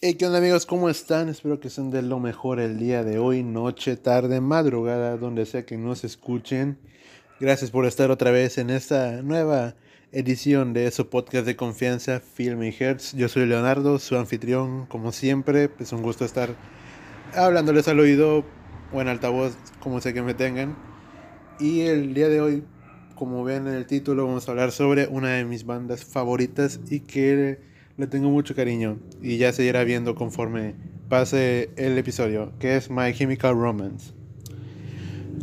Hey, ¿qué onda amigos? ¿Cómo están? Espero que estén de lo mejor el día de hoy, noche, tarde, madrugada, donde sea que nos escuchen. Gracias por estar otra vez en esta nueva edición de su podcast de confianza, Film y Hertz. Yo soy Leonardo, su anfitrión, como siempre. Es un gusto estar hablándoles al oído o en altavoz, como sé que me tengan. Y el día de hoy, como ven en el título, vamos a hablar sobre una de mis bandas favoritas y que le tengo mucho cariño y ya se irá viendo conforme pase el episodio, que es My Chemical Romance.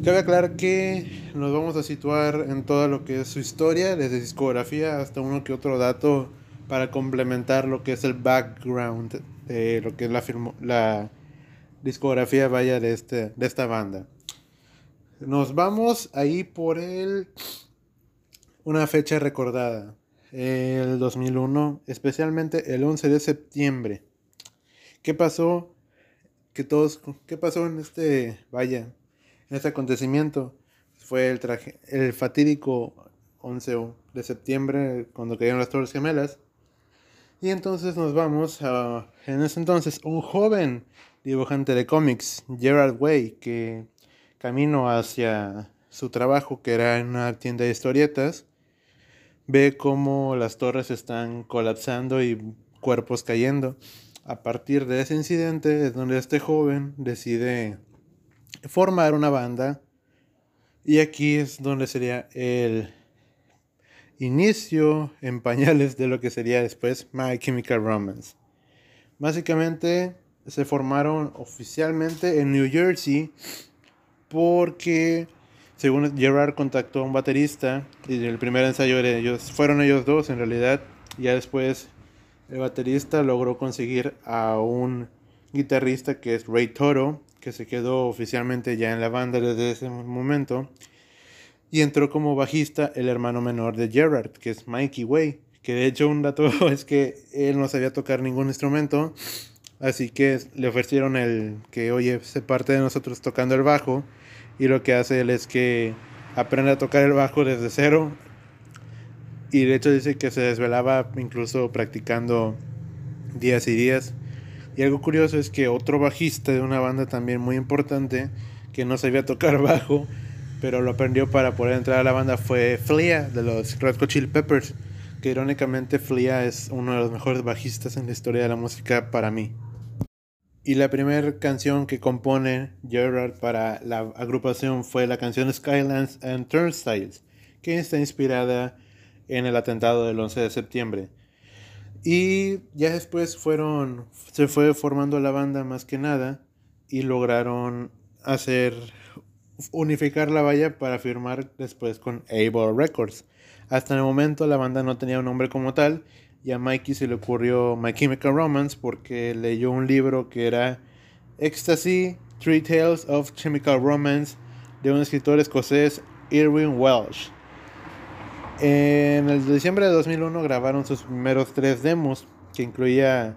Cabe aclarar que nos vamos a situar en todo lo que es su historia, desde discografía hasta uno que otro dato para complementar lo que es el background de lo que es la, la discografía vaya de, este, de esta banda. Nos vamos ahí por el una fecha recordada el 2001, especialmente el 11 de septiembre. ¿Qué pasó? Que todos, ¿Qué pasó en este, vaya, en este acontecimiento? Fue el, traje, el fatídico 11 de septiembre cuando cayeron las Torres Gemelas. Y entonces nos vamos a, en ese entonces, un joven dibujante de cómics, Gerard Way, que camino hacia su trabajo, que era en una tienda de historietas, ve cómo las torres están colapsando y cuerpos cayendo. A partir de ese incidente es donde este joven decide formar una banda y aquí es donde sería el inicio en pañales de lo que sería después My Chemical Romance. Básicamente se formaron oficialmente en New Jersey porque según Gerard contactó a un baterista y el primer ensayo de ellos, fueron ellos dos en realidad. Ya después el baterista logró conseguir a un guitarrista que es Ray Toro, que se quedó oficialmente ya en la banda desde ese momento. Y entró como bajista el hermano menor de Gerard, que es Mikey Way. Que de hecho un dato es que él no sabía tocar ningún instrumento. Así que le ofrecieron el que, oye, se parte de nosotros tocando el bajo y lo que hace él es que aprende a tocar el bajo desde cero y de hecho dice que se desvelaba incluso practicando días y días. Y algo curioso es que otro bajista de una banda también muy importante que no sabía tocar bajo, pero lo aprendió para poder entrar a la banda fue Flea de los Red Hot Chili Peppers, que irónicamente Flea es uno de los mejores bajistas en la historia de la música para mí. Y la primera canción que compone Gerard para la agrupación fue la canción Skylands and Turnstiles, que está inspirada en el atentado del 11 de septiembre. Y ya después fueron, se fue formando la banda más que nada y lograron hacer, unificar la valla para firmar después con Able Records. Hasta el momento la banda no tenía un nombre como tal y a Mikey se le ocurrió My Chemical Romance porque leyó un libro que era Ecstasy, Three Tales of Chemical Romance de un escritor escocés, Irwin Welsh. En el diciembre de 2001 grabaron sus primeros tres demos, que incluía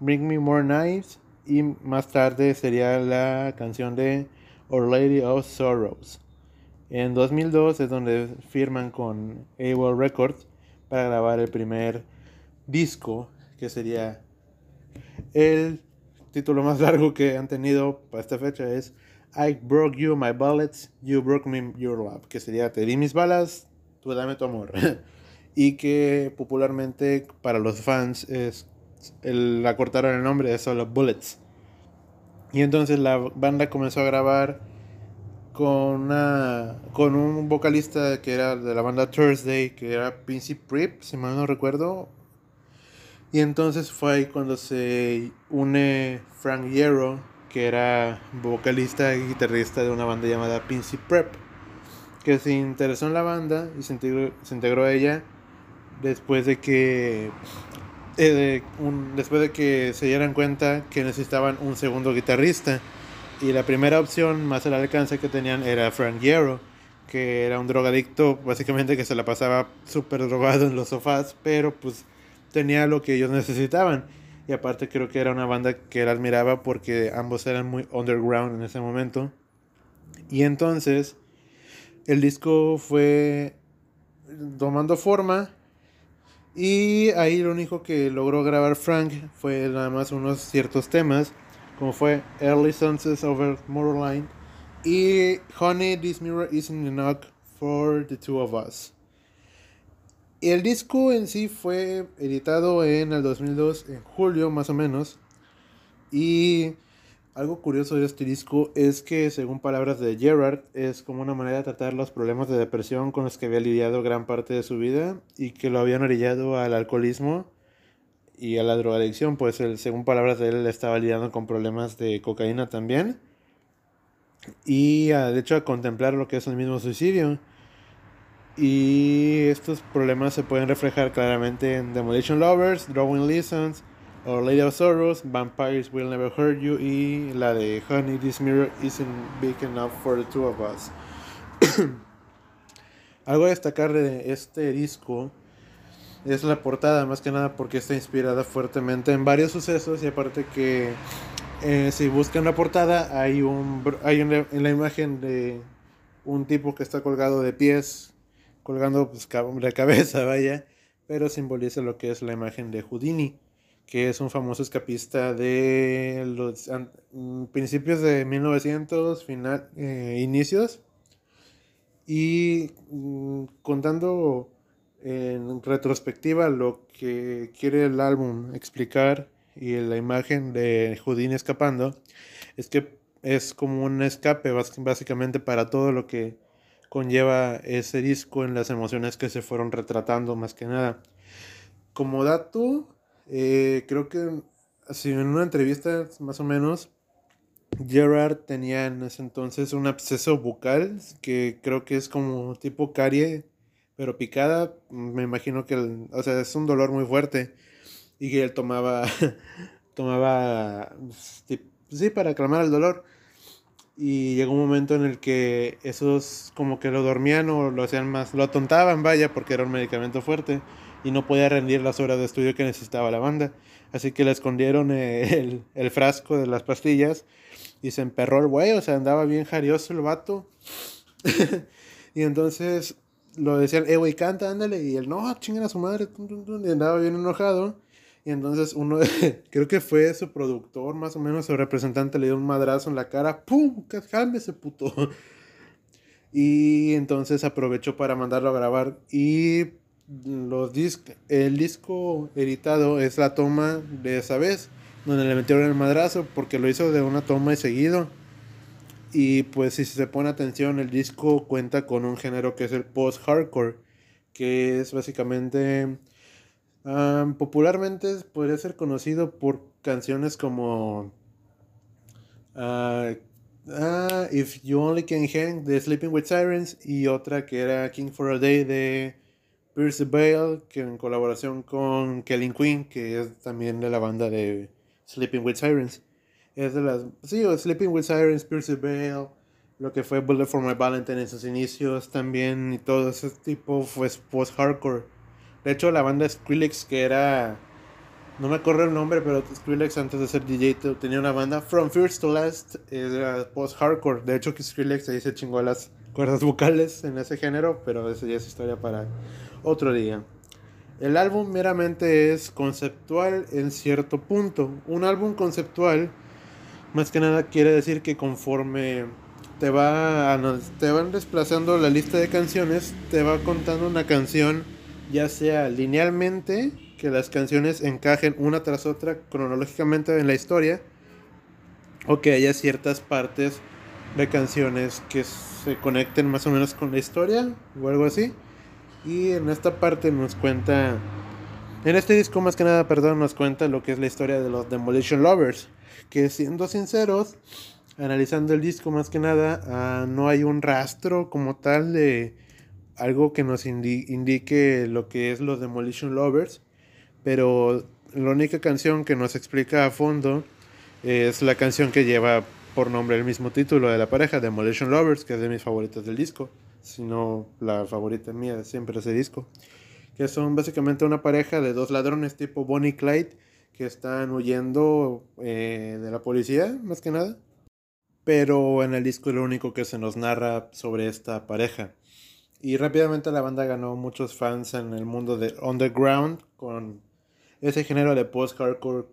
Bring Me More Nights y más tarde sería la canción de Our Lady of Sorrows. En 2002 es donde firman con AWOL Records para grabar el primer disco, que sería el título más largo que han tenido para esta fecha es I broke you my bullets, you broke me your love, que sería te di mis balas, tú dame tu amor. y que popularmente para los fans es el acortaron el nombre de solo Bullets. Y entonces la banda comenzó a grabar con una con un vocalista que era de la banda Thursday, que era Pincy Prip, si mal no recuerdo, y entonces fue ahí cuando se une Frank Hierro, que era vocalista y guitarrista de una banda llamada Pincy Prep, que se interesó en la banda y se integró, a ella después de que eh, después de que se dieran cuenta que necesitaban un segundo guitarrista. Y la primera opción más al alcance que tenían era Frank Hierro que era un drogadicto básicamente que se la pasaba súper drogado en los sofás pero pues tenía lo que ellos necesitaban. Y aparte creo que era una banda que él admiraba porque ambos eran muy underground en ese momento. Y entonces el disco fue tomando forma Y ahí lo único que logró grabar Frank fue nada más unos ciertos temas, como fue Early Sunsets Over Motorline y Honey, This Mirror Isn't Enough for the Two of Us. El disco en sí fue editado en el 2002, en julio más o menos. Y algo curioso de este disco es que, según palabras de Gerard, es como una manera de tratar los problemas de depresión con los que había lidiado gran parte de su vida y que lo habían orillado al alcoholismo y a la drogadicción, pues según palabras de él, estaba lidiando con problemas de cocaína también. Y de hecho a contemplar lo que es el mismo suicidio. Y estos problemas se pueden reflejar claramente en Demolition Lovers, Drawing Lessons, Or Lady of Sorrows, Vampires Will Never Hurt You y la de Honey, This Mirror Isn't Big Enough for the Two of Us. Algo a destacar de este disco es la portada, más que nada porque está inspirada fuertemente en varios sucesos y aparte que eh, si buscan la portada hay un hay una, en la imagen de un tipo que está colgado de pies colgando pues, la cabeza, vaya, pero simboliza lo que es la imagen de Houdini, que es un famoso escapista de los mm, principios de 1900, final, eh, inicios, y mm, contando en retrospectiva lo que quiere el álbum explicar y la imagen de Houdini escapando, es que es como un escape básicamente para todo lo que conlleva ese disco en las emociones que se fueron retratando más que nada. Como dato, eh, creo que así en una entrevista más o menos, Gerard tenía en ese entonces un absceso bucal que creo que es como tipo carie, pero picada. Me imagino que, o sea, es un dolor muy fuerte y que él tomaba, tomaba, sí, para calmar el dolor y llegó un momento en el que esos como que lo dormían o lo hacían más, lo atontaban, vaya, porque era un medicamento fuerte y no podía rendir las horas de estudio que necesitaba la banda. Así que le escondieron el, el frasco de las pastillas y se emperró el güey, o sea, andaba bien jarioso el vato. y entonces lo decían, eh, güey, canta, ándale. Y él, no, chinguen a su madre. Y andaba bien enojado. Y entonces uno, creo que fue su productor, más o menos, su representante, le dio un madrazo en la cara. ¡Pum! ese puto! Y entonces aprovechó para mandarlo a grabar. Y los el disco editado es la toma de esa vez, donde le metieron el madrazo, porque lo hizo de una toma y seguido. Y pues si se pone atención, el disco cuenta con un género que es el post-hardcore, que es básicamente popularmente podría ser conocido por canciones como uh, If You Only Can Hang de Sleeping with Sirens y otra que era King for a Day de Pierce Bale, que en colaboración con Kelly Quinn, que es también de la banda de Sleeping with Sirens. Es de las. Sí, Sleeping with Sirens, Pierce Bale, lo que fue Bullet for My Valentine en sus inicios también, y todo ese tipo fue post-hardcore. De hecho, la banda Skrillex, que era. No me acuerdo el nombre, pero Skrillex antes de ser DJ tenía una banda. From First to Last era post-hardcore. De hecho, que Skrillex ahí se chingó las cuerdas vocales en ese género, pero eso ya es historia para otro día. El álbum meramente es conceptual en cierto punto. Un álbum conceptual, más que nada, quiere decir que conforme te, va, te van desplazando la lista de canciones, te va contando una canción ya sea linealmente, que las canciones encajen una tras otra cronológicamente en la historia, o que haya ciertas partes de canciones que se conecten más o menos con la historia o algo así. Y en esta parte nos cuenta, en este disco más que nada, perdón, nos cuenta lo que es la historia de los Demolition Lovers, que siendo sinceros, analizando el disco más que nada, ah, no hay un rastro como tal de algo que nos indique lo que es los Demolition Lovers, pero la única canción que nos explica a fondo es la canción que lleva por nombre el mismo título de la pareja, Demolition Lovers, que es de mis favoritas del disco, sino la favorita mía siempre ese disco, que son básicamente una pareja de dos ladrones tipo Bonnie y Clyde que están huyendo eh, de la policía, más que nada. Pero en el disco es lo único que se nos narra sobre esta pareja. Y rápidamente la banda ganó muchos fans en el mundo de underground con ese género de post-hardcore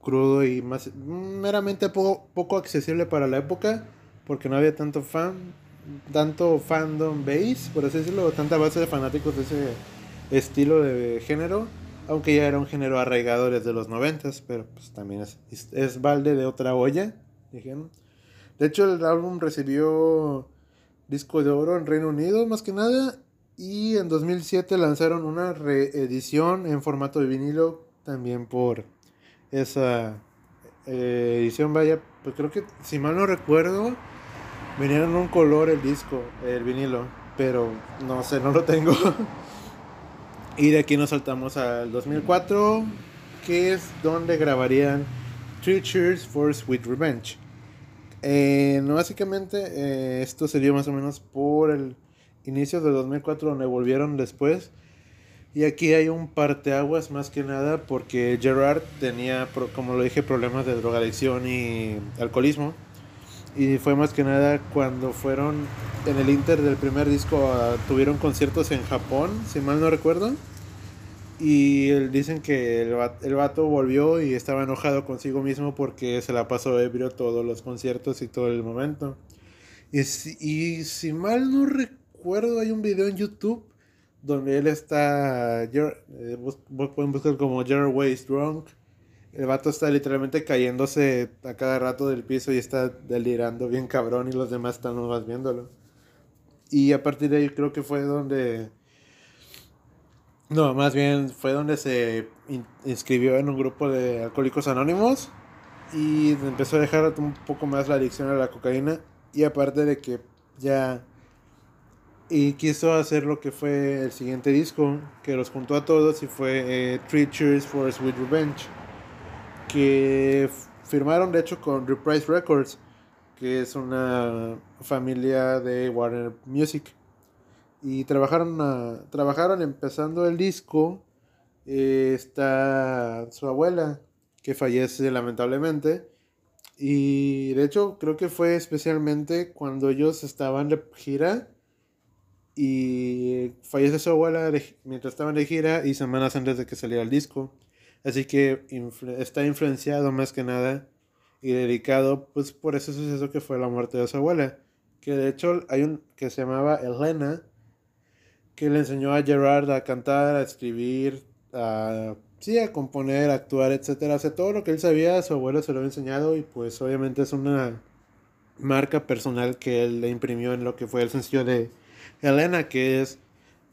crudo y más meramente poco, poco accesible para la época porque no había tanto fan tanto fandom base por así decirlo tanta base de fanáticos de ese estilo de género aunque ya era un género arraigado desde los noventas pero pues también es, es, balde de otra olla de hecho el álbum recibió disco de oro en Reino Unido más que nada y en 2007 lanzaron una reedición en formato de vinilo también por esa eh, edición, vaya, pues creo que si mal no recuerdo, venía en un color el disco, el vinilo, pero no sé, no lo tengo. y de aquí nos saltamos al 2004, que es donde grabarían Three Cheers for Sweet Revenge. Eh, no, básicamente eh, esto sería más o menos por el inicio de 2004 donde volvieron después y aquí hay un parteaguas más que nada porque Gerard tenía, como lo dije, problemas de drogadicción y alcoholismo. Y fue más que nada cuando fueron en el Inter del primer disco, tuvieron conciertos en Japón, si mal no recuerdo. Y dicen que el, el vato volvió y estaba enojado consigo mismo porque se la pasó ebrio todos los conciertos y todo el momento. Y y si mal no recuerdo, hay un video en YouTube donde él está, eh, pueden buscar como Gerard Ways Drunk. El vato está literalmente cayéndose a cada rato del piso y está delirando bien cabrón y los demás están nomás viéndolo. Y a partir de ahí creo que fue donde... No, más bien fue donde se inscribió en un grupo de alcohólicos anónimos y empezó a dejar un poco más la adicción a la cocaína y aparte de que ya y quiso hacer lo que fue el siguiente disco, que los juntó a todos y fue eh, Three Cheers for Sweet Revenge, que firmaron de hecho con Reprise Records, que es una familia de Warner Music. Y trabajaron, trabajaron empezando el disco. Eh, está su abuela, que fallece lamentablemente. Y de hecho creo que fue especialmente cuando ellos estaban de gira y fallece su abuela mientras estaban de gira y semanas antes de que saliera el disco. Así que está influenciado más que nada y dedicado pues por ese suceso que fue la muerte de su abuela. Que de hecho hay un que se llamaba Elena que le enseñó a Gerard a cantar, a escribir, a sí, a componer, a actuar, etcétera, hace todo lo que él sabía, su abuela se lo había enseñado y pues obviamente es una marca personal que él le imprimió en lo que fue el sencillo de Elena, que es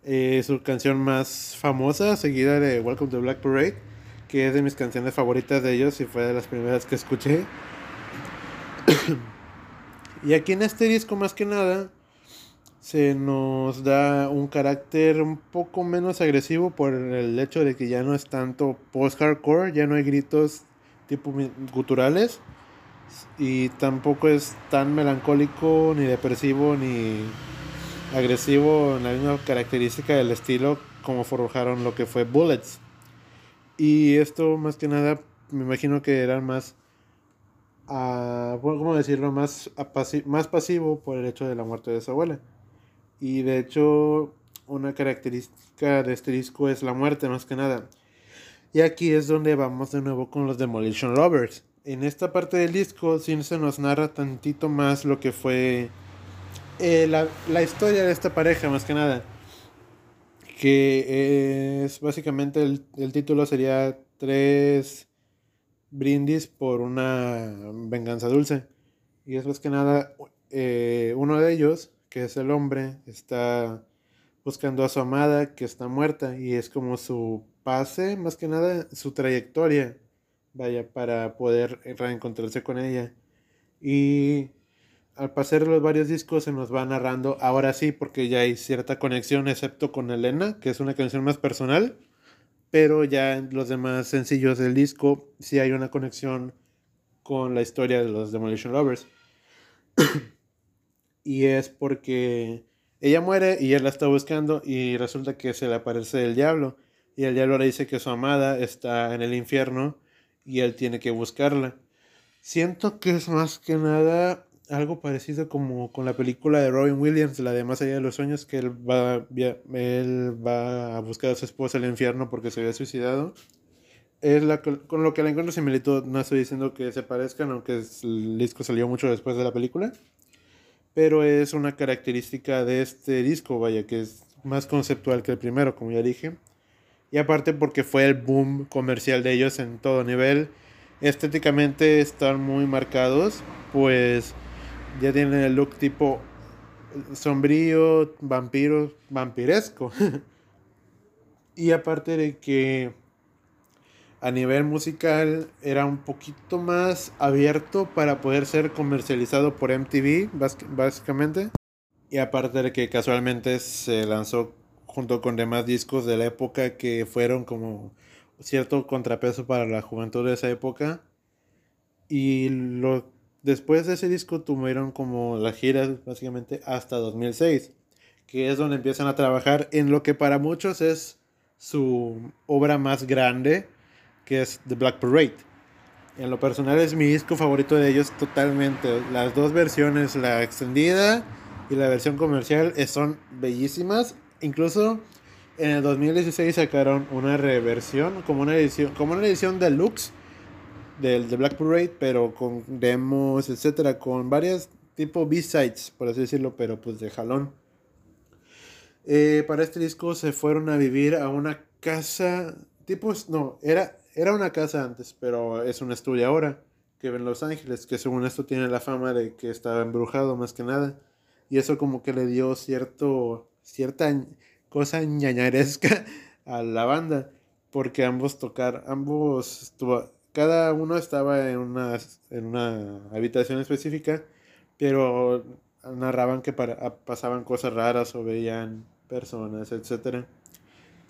eh, su canción más famosa, seguida de Welcome to Black Parade, que es de mis canciones favoritas de ellos y fue de las primeras que escuché. y aquí en este disco más que nada se nos da un carácter un poco menos agresivo por el hecho de que ya no es tanto post-hardcore, ya no hay gritos tipo guturales y tampoco es tan melancólico ni depresivo ni agresivo en la misma característica del estilo como forjaron lo que fue Bullets. Y esto más que nada me imagino que era más, uh, ¿cómo decirlo? Más, más pasivo por el hecho de la muerte de su abuela. Y de hecho una característica de este disco es la muerte más que nada. Y aquí es donde vamos de nuevo con los Demolition Lovers. En esta parte del disco sí se nos narra tantito más lo que fue eh, la, historia de esta pareja, más que nada. Que es básicamente el, título sería Tres brindis por una venganza dulce. Y es más que nada, eh, uno de ellos, que es el hombre, está buscando a su amada que está muerta y es como su pase, más que nada su trayectoria, vaya, para poder reencontrarse con ella. Y al pasar los varios discos se nos va narrando, ahora sí, porque ya hay cierta conexión, excepto con Elena, que es una canción más personal, pero ya en los demás sencillos del disco sí hay una conexión con la historia de los Demolition Lovers. y es porque ella muere y él la está buscando y resulta que se le aparece el diablo. Y el diablo le dice que su amada está en el infierno y él tiene que buscarla. Siento que es más que nada algo parecido como con la película de Robin Williams, la de Más allá de los sueños, que él va, él va a buscar a su esposa al infierno porque se había suicidado. Es la, con lo que le encuentro similitud, no estoy diciendo que se parezcan, aunque el disco salió mucho después de la película, pero es una característica de este disco, vaya, que es más conceptual que el primero, como ya dije. Y aparte porque fue el boom comercial de ellos en todo nivel. Estéticamente están muy marcados, pues ya tienen el look tipo sombrío, vampiro, vampiresco. y aparte de que a nivel musical era un poquito más abierto para poder ser comercializado por MTV, básicamente. Y aparte de que casualmente se lanzó junto con demás discos de la época que fueron como cierto contrapeso para la juventud de esa época. Y lo, después de ese disco tuvieron como las giras básicamente hasta 2006, que es donde empiezan a trabajar en lo que para muchos es su obra más grande, que es The Black Parade. En lo personal es mi disco favorito de ellos totalmente. Las dos versiones, la extendida y la versión comercial, eh, son bellísimas. Incluso en el 2016 sacaron una reversión, como una edición, como una edición deluxe del The Black Parade, pero con demos, etcétera, con varias tipo B-sides, por así decirlo, pero pues de jalón. Eh, para este disco se fueron a vivir a una casa, tipo, no, era, era una casa antes, pero es un estudio ahora, que en Los Ángeles, que según esto tiene la fama de que estaba embrujado más que nada. Y eso como que le dio cierto, cierta cosa ñañaresca a la banda, porque ambos tocar, ambos, cada uno estaba en una, en una habitación específica, pero narraban que pasaban cosas raras o veían personas, etcétera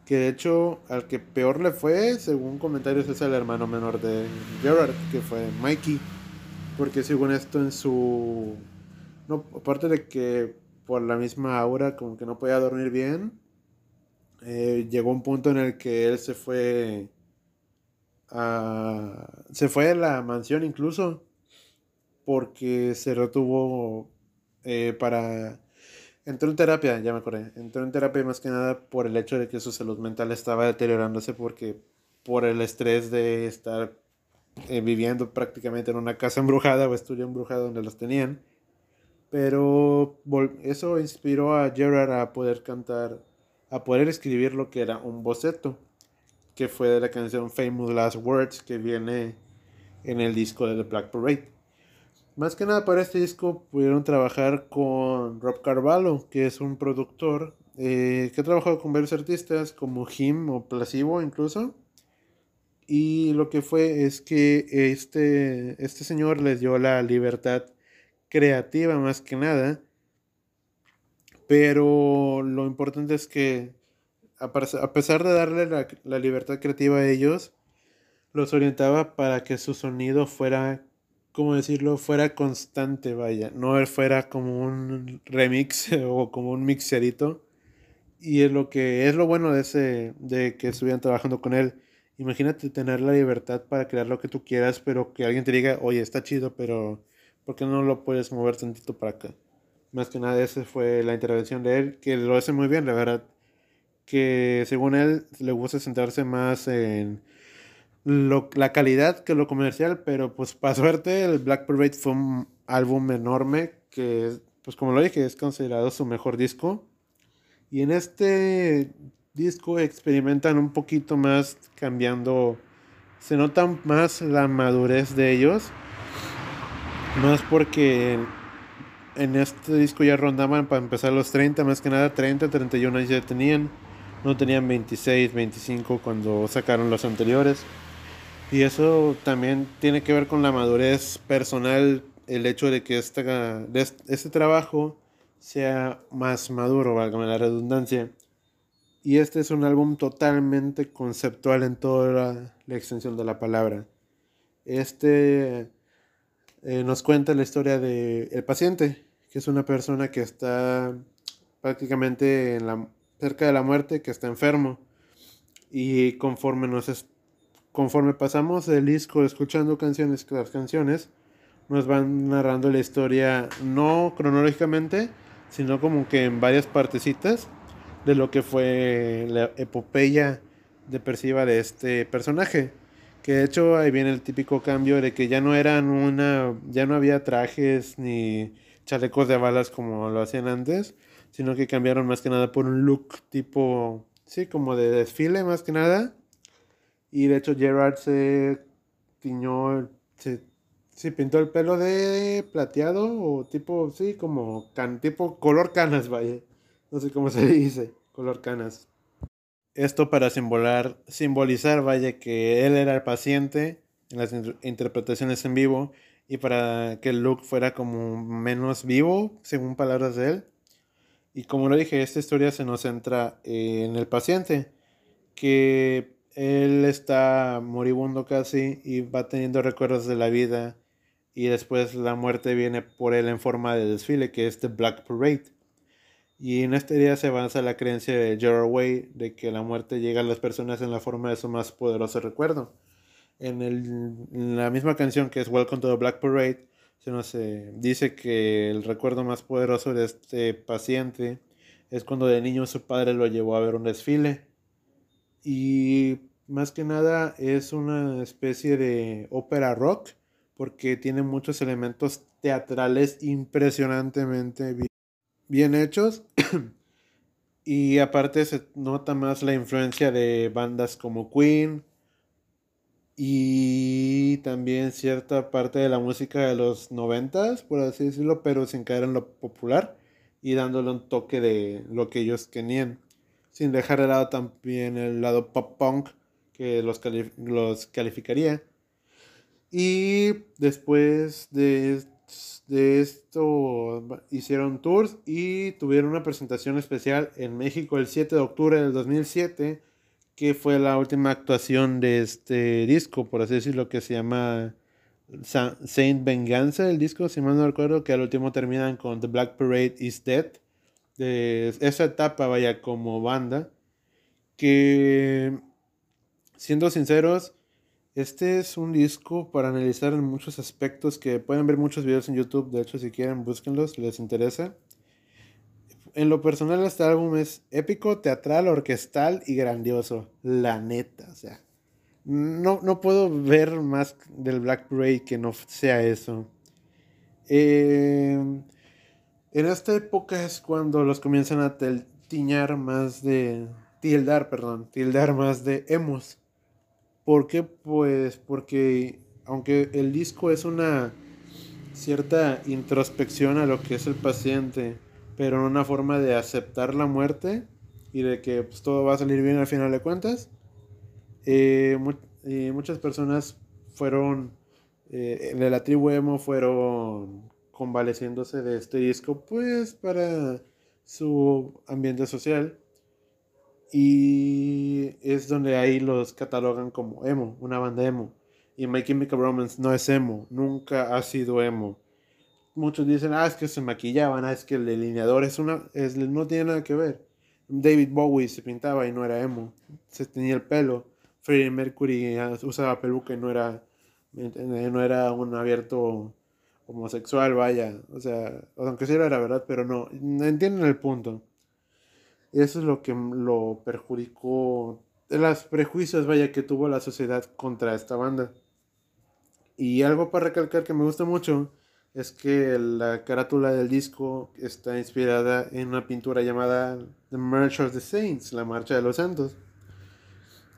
que de hecho al que peor le fue, según comentarios, es el hermano menor de Gerard, que fue Mikey, porque según esto en su... No, aparte de que por la misma aura como que no podía dormir bien, eh, llegó un punto en el que él se fue a... se fue a la mansión incluso, porque se retuvo eh, para Entró en terapia, ya me acordé. Entró en terapia más que nada por el hecho de que su salud mental estaba deteriorándose porque por el estrés de estar eh, viviendo prácticamente en una casa embrujada o estudio embrujado donde los tenían. Pero eso inspiró a Gerard a poder cantar, a poder escribir lo que era un boceto, que fue de la canción Famous Last Words que viene en el disco de The Black Parade. Más que nada para este disco pudieron trabajar con Rob Carvalho, que es un productor eh, que ha trabajado con varios artistas como Jim o Placebo incluso. Y lo que fue es que este, este señor les dio la libertad creativa más que nada. Pero lo importante es que a pesar de darle la, la libertad creativa a ellos, los orientaba para que su sonido fuera ¿cómo decirlo? Fuera constante, vaya. No fuera como un remix o como un mixerito. Y es lo que es lo bueno de ese, de que estuvieran trabajando con él. Imagínate tener la libertad para crear lo que tú quieras, pero que alguien te diga, oye, está chido, pero ¿por qué no lo puedes mover tantito para acá? Más que nada, esa fue la intervención de él, que lo hace muy bien, la verdad. Que según él, le gusta centrarse más en la calidad que lo comercial, pero pues para suerte el Black Parade fue un álbum enorme que, pues como lo dije, es considerado su mejor disco. Y en este disco experimentan un poquito más cambiando, se nota más la madurez de ellos, más porque en este disco ya rondaban para empezar los 30, más que nada 30, 31 ya tenían, no tenían 26, 25 cuando sacaron los anteriores. Y eso también tiene que ver con la madurez personal, el hecho de que este, este trabajo sea más maduro, valga la redundancia. Y este es un álbum totalmente conceptual en toda la, extensión de la palabra. Este eh, nos cuenta la historia del el paciente, que es una persona que está prácticamente en la, cerca de la muerte, que está enfermo. Y conforme nos conforme pasamos el disco escuchando canciones las canciones, nos van narrando la historia no cronológicamente, sino como que en varias partecitas de lo que fue la epopeya depresiva de este personaje. Que de hecho ahí viene el típico cambio de que ya no eran una, ya no había trajes ni chalecos de balas como lo hacían antes, sino que cambiaron más que nada por un look tipo, sí, como de desfile más que nada. Y de hecho Gerard se tiñó, se, se pintó el pelo de plateado o tipo, sí, como can, tipo color canas, vaya. No sé cómo se dice, color canas. Esto para simbolar, simbolizar, vaya, que él era el paciente en las interpretaciones en vivo y para que el look fuera como menos vivo, según palabras de él. Y como lo dije, esta historia se nos centra en el paciente, que él está moribundo casi y va teniendo recuerdos de la vida y después la muerte viene por él en forma de desfile, que es The Black Parade. Y en esta idea se avanza la creencia de Gerard Way de que la muerte llega a las personas en la forma de su más poderoso recuerdo. En, el, la misma canción que es Welcome to the Black Parade, se nos eh, dice que el recuerdo más poderoso de este paciente es cuando de niño su padre lo llevó a ver un desfile. Y más que nada es una especie de ópera rock porque tiene muchos elementos teatrales impresionantemente bien hechos. y aparte se nota más la influencia de bandas como Queen y también cierta parte de la música de los noventas, por así decirlo, pero sin caer en lo popular y dándole un toque de lo que ellos querían, sin dejar de lado también el lado pop punk que los, los calificaría. Y después de de esto hicieron tours y tuvieron una presentación especial en México el 7 de octubre del 2007, que fue la última actuación de este disco, por así decirlo, que se llama Saint Venganza, el disco, si mal no recuerdo, que al último terminan con The Black Parade is Dead. De esa etapa, vaya, como banda, que siendo sinceros, este es un disco para analizar en muchos aspectos que pueden ver muchos videos en YouTube. De hecho, si quieren, búsquenlos les interesa. En lo personal, este álbum es épico, teatral, orquestal y grandioso. La neta, o sea. No, no puedo ver más del Black Parade que no sea eso. Eh, en esta época es cuando los comienzan a tiñar más de. Tildar, perdón. Tildar más de emos ¿Por qué? Pues porque aunque el disco es una cierta introspección a lo que es el paciente, pero en una forma de aceptar la muerte y de que pues, todo va a salir bien al final de cuentas, eh, muchas personas fueron, eh, de la tribu emo fueron convaleciéndose de este disco pues para su ambiente social y es donde ahí los catalogan como emo, una banda emo. Y My Chemical Romance no es emo, nunca ha sido emo. Muchos dicen, ah, es que se maquillaban, ah, es que el delineador es una, es, no tiene nada que ver. David Bowie se pintaba y no era emo, se tenía el pelo. Freddie Mercury ah, usaba peluca y no era, no era un abierto homosexual, vaya. O sea, aunque sí era verdad, pero no, entienden el punto. Eso es lo que lo perjudicó, los prejuicios, vaya, que tuvo la sociedad contra esta banda. Y algo para recalcar que me gusta mucho es que la carátula del disco está inspirada en una pintura llamada The March of the Saints, la Marcha de los Santos.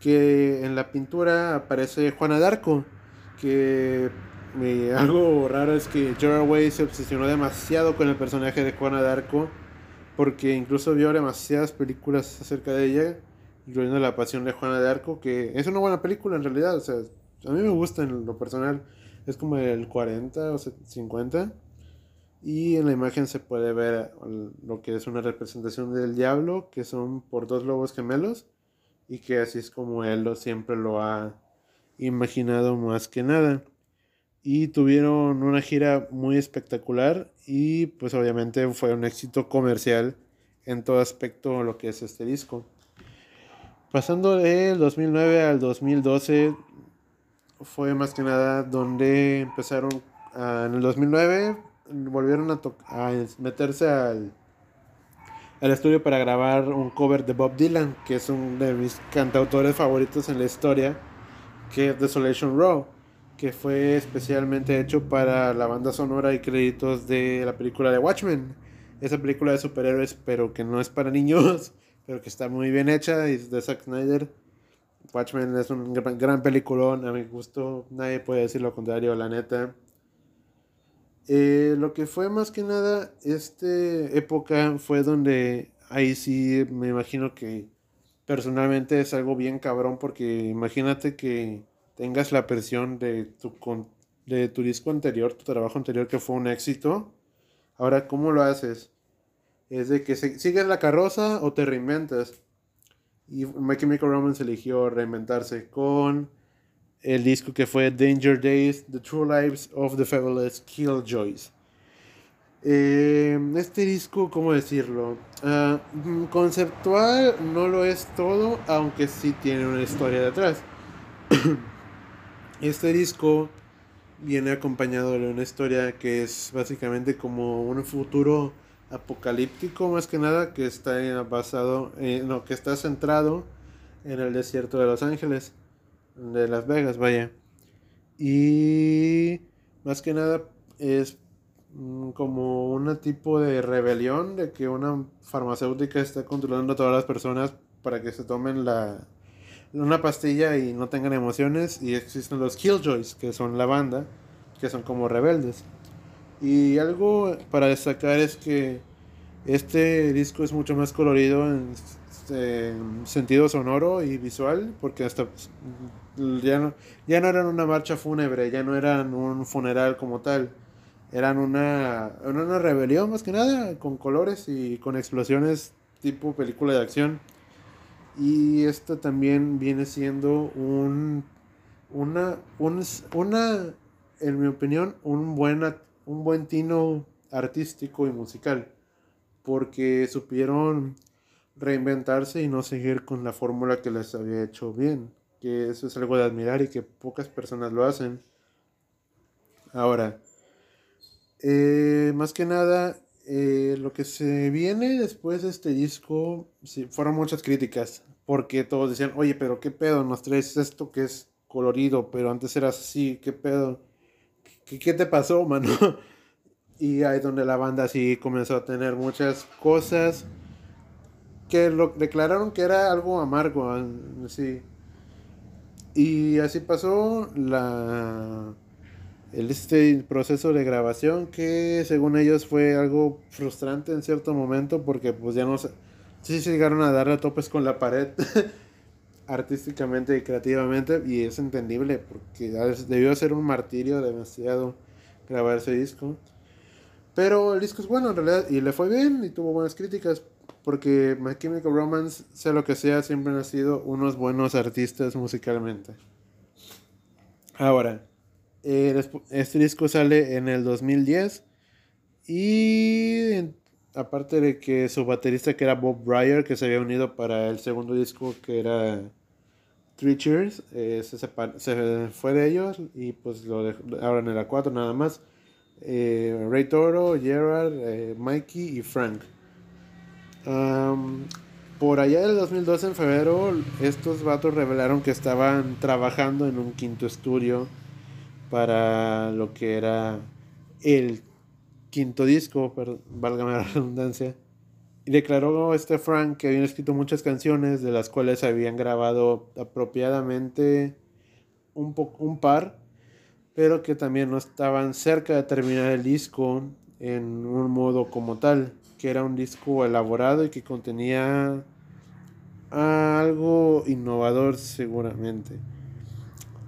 Que en la pintura aparece Juana d'Arco, que eh, algo raro es que Gerard Way se obsesionó demasiado con el personaje de Juana d'Arco porque incluso vio demasiadas películas acerca de ella, incluyendo La Pasión de Juana de Arco, que es una buena película en realidad, o sea, a mí me gusta en lo personal, es como el 40 o 50, y en la imagen se puede ver lo que es una representación del diablo, que son por dos lobos gemelos, y que así es como él lo, siempre lo ha imaginado más que nada y tuvieron una gira muy espectacular y pues obviamente fue un éxito comercial en todo aspecto lo que es este disco. Pasando del 2009 al 2012 fue más que nada donde empezaron ah, en el 2009 volvieron a, a meterse al, al estudio para grabar un cover de Bob Dylan, que es uno de mis cantautores favoritos en la historia, que es Desolation Row, que fue especialmente hecho para la banda sonora y créditos de la película de Watchmen. Esa película de superhéroes, pero que no es para niños, pero que está muy bien hecha y es de Zack Snyder. Watchmen es un gran, gran peliculón, a mi gusto, nadie puede decir lo contrario, la neta. Eh, lo que fue más que nada, esta época fue donde ahí sí me imagino que personalmente es algo bien cabrón porque imagínate que tengas la presión de tu, de tu disco anterior, tu trabajo anterior que fue un éxito. Ahora, ¿cómo lo haces? Es de que sigues la carroza o te reinventas. Y My Chemical Romance eligió reinventarse con el disco que fue Danger Days, The True Lives of the Fabulous Killjoys. Eh, este disco, ¿cómo decirlo? Ah, mm, conceptual no lo es todo, aunque sí tiene una historia detrás. este disco viene acompañado de una historia que es básicamente como un futuro apocalíptico más que nada que está basado no que está centrado en el desierto de Los Ángeles de Las Vegas, vaya. Y más que nada es mm, como un tipo de rebelión de que una farmacéutica está controlando a todas las personas para que se tomen la una pastilla y no tengan emociones y existen los Killjoys que son la banda que son como rebeldes y algo para destacar es que este disco es mucho más colorido en este, sentido sonoro y visual, porque hasta pues, ya no, ya no eran una marcha fúnebre, ya no eran un funeral como tal, eran una, una rebelión más que nada, con colores y con explosiones tipo película de acción. Y esto también viene siendo un, una, un, una, en mi opinión, un buen, un buen tino artístico y musical, porque supieron reinventarse y no seguir con la fórmula que les había hecho bien, que eso es algo de admirar y que pocas personas lo hacen. Ahora, eh, más que nada, eh, lo que se viene después de este disco, sí, fueron muchas críticas, porque todos decían, oye, pero qué pedo, nos traes esto que es colorido, pero antes eras así, qué pedo, qué, qué te pasó, mano. y ahí donde la banda sí comenzó a tener muchas cosas que lo declararon que era algo amargo, sí. Y así pasó la el este proceso de grabación que según ellos fue algo frustrante en cierto momento porque pues ya no sí se llegaron a darle a topes con la pared artísticamente y creativamente y es entendible porque debió ser un martirio demasiado grabar ese disco. Pero el disco es bueno en realidad y le fue bien y tuvo buenas críticas, porque My Chemical Romance, sea lo que sea, siempre han sido unos buenos artistas musicalmente. Ahora, eh, este disco sale en el 2010 y aparte de que su baterista que era Bob Breyer, que se había unido para el segundo disco que era Three Cheers, eh, se, fue de ellos y pues lo dejó, ahora en el A4 nada más. Eh, Ray Toro, Gerard, Mikey y Frank por allá del 2012, en febrero, estos vatos revelaron que estaban trabajando en un quinto estudio para lo que era el quinto disco, pero, válgame la redundancia. Y declaró este Frank que habían escrito muchas canciones, de las cuales habían grabado apropiadamente un, un par, pero que también no estaban cerca de terminar el disco en un modo como tal que era un disco elaborado y que contenía algo innovador seguramente.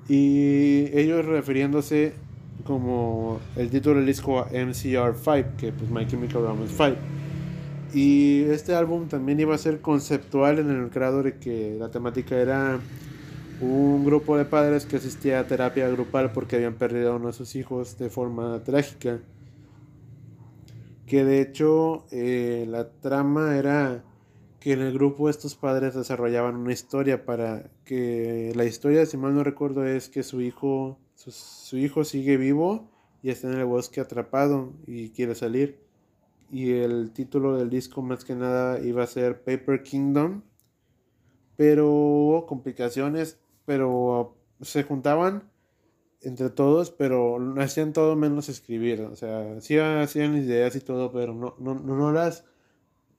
Y ellos refiriéndose como el título del disco a MCR5, que pues My Chemical Romance 5. Y este álbum también iba a ser conceptual en el grado de que la temática era un grupo de padres que asistía a terapia grupal porque habían perdido a uno de sus hijos de forma trágica que de hecho eh, la trama era que en el grupo estos padres desarrollaban una historia para que la historia, si mal no recuerdo, es que su hijo, su, hijo sigue vivo y está en el bosque atrapado y quiere salir. Y el título del disco más que nada iba a ser Paper Kingdom. Pero hubo complicaciones, pero se juntaban entre todos, pero hacían todo menos escribir. O sea, hacían ideas y todo, pero no, no, no las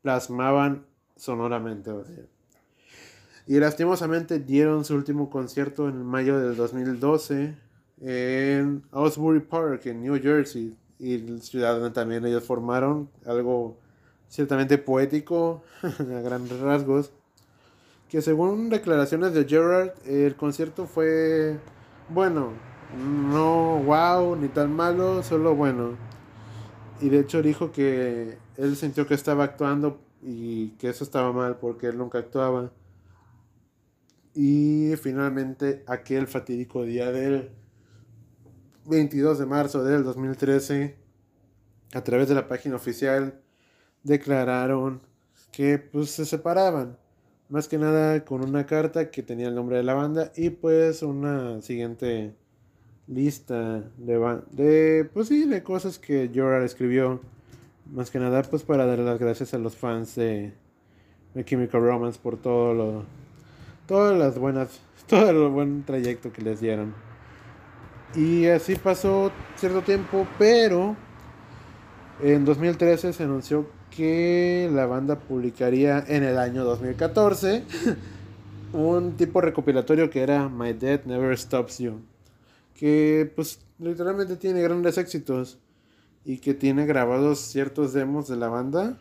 plasmaban sonoramente. Y lastimosamente dieron su último concierto en mayo del 2012 en Osbury Park, en New Jersey. Y ciudad donde también ellos formaron algo ciertamente poético, a grandes rasgos. Que según declaraciones de Gerard, el concierto fue bueno, no wow, ni tan malo, solo bueno. Y de hecho dijo que él sintió que estaba actuando y que eso estaba mal porque él nunca actuaba. Y finalmente aquel fatídico día del 22 de marzo del 2013, a través de la página oficial, declararon que pues se separaban. Más que nada con una carta que tenía el nombre de la banda y pues una siguiente lista de, de pues sí, de cosas que Jorah escribió. Más que nada pues para dar las gracias a los fans de, de Chemical Romance por todo lo todas las buenas todo el buen trayecto que les dieron. Y así pasó cierto tiempo, pero en 2013 se anunció que la banda publicaría en el año 2014 un tipo recopilatorio que era My Death Never Stops You, que pues literalmente tiene grandes éxitos y que tiene grabados ciertos demos de la banda.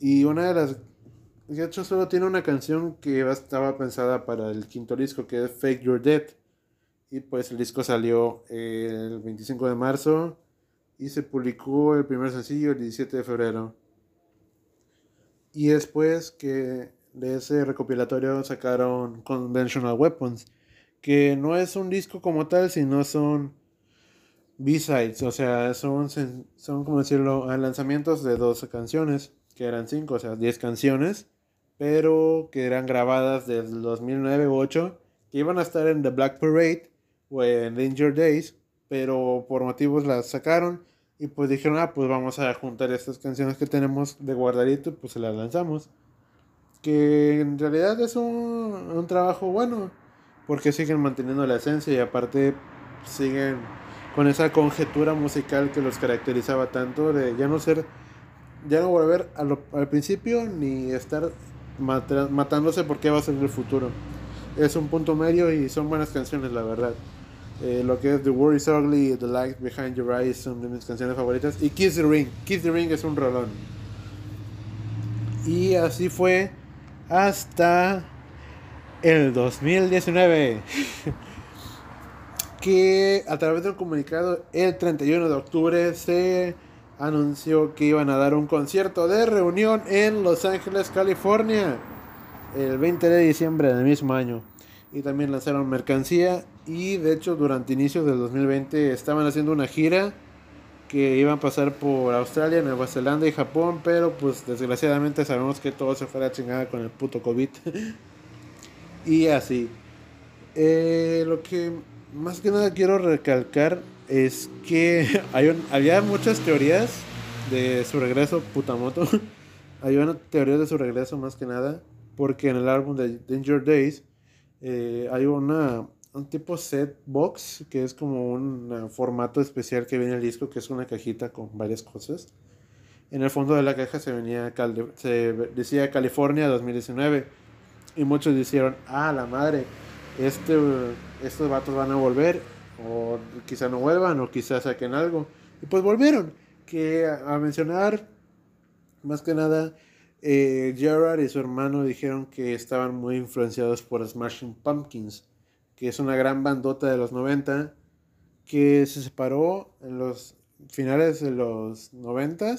Y una de las de hecho solo tiene una canción que estaba pensada para el quinto disco que es Fake Your Death y pues el disco salió el 25 de marzo y se publicó el primer sencillo el 17 de febrero. Y después que de ese recopilatorio sacaron Conventional Weapons, que no es un disco como tal, sino son B-sides, o sea, son, son como decirlo, lanzamientos de 12 canciones, que eran 5, o sea, 10 canciones, pero que eran grabadas desde el 2009 u 8, que iban a estar en The Black Parade o en Danger Days, pero por motivos las sacaron y pues dijeron, ah, pues vamos a juntar estas canciones que tenemos de guardadito, pues se las lanzamos. Que en realidad es un, un trabajo bueno, porque siguen manteniendo la esencia y aparte siguen con esa conjetura musical que los caracterizaba tanto de ya no ser, ya no volver a lo, al principio ni estar matándose porque va a ser el futuro. Es un punto medio y son buenas canciones, la verdad. Eh, lo que es The World is Ugly The Light Behind Your Eyes son de mis canciones favoritas. Y Kiss the Ring. Kiss the Ring es un rolón. Y así fue hasta el 2019. que a través del comunicado el 31 de octubre se anunció que iban a dar un concierto de reunión en Los Ángeles, California. El 20 de diciembre del mismo año. Y también lanzaron mercancía y de hecho durante inicios del 2020 estaban haciendo una gira que iban a pasar por Australia, Nueva Zelanda y Japón, pero pues desgraciadamente sabemos que todo se fue a la chingada con el puto COVID. y así. Eh, lo que más que nada quiero recalcar es que hay había muchas teorías de su regreso, Putamoto. Hay una teoría de su regreso más que nada, porque en el álbum de Danger Days eh, hay una un tipo set box, que es como un uh, formato especial que viene el disco, que es una cajita con varias cosas. En el fondo de la caja se venía se decía California 2019 y muchos dijeron, "Ah, la madre, este estos vatos van a volver o quizá no vuelvan o quizá saquen algo." Y pues volvieron, que a, mencionar más que nada eh, Gerard y su hermano dijeron que estaban muy influenciados por Smashing Pumpkins que es una gran bandota de los 90, que se separó en los finales de los 90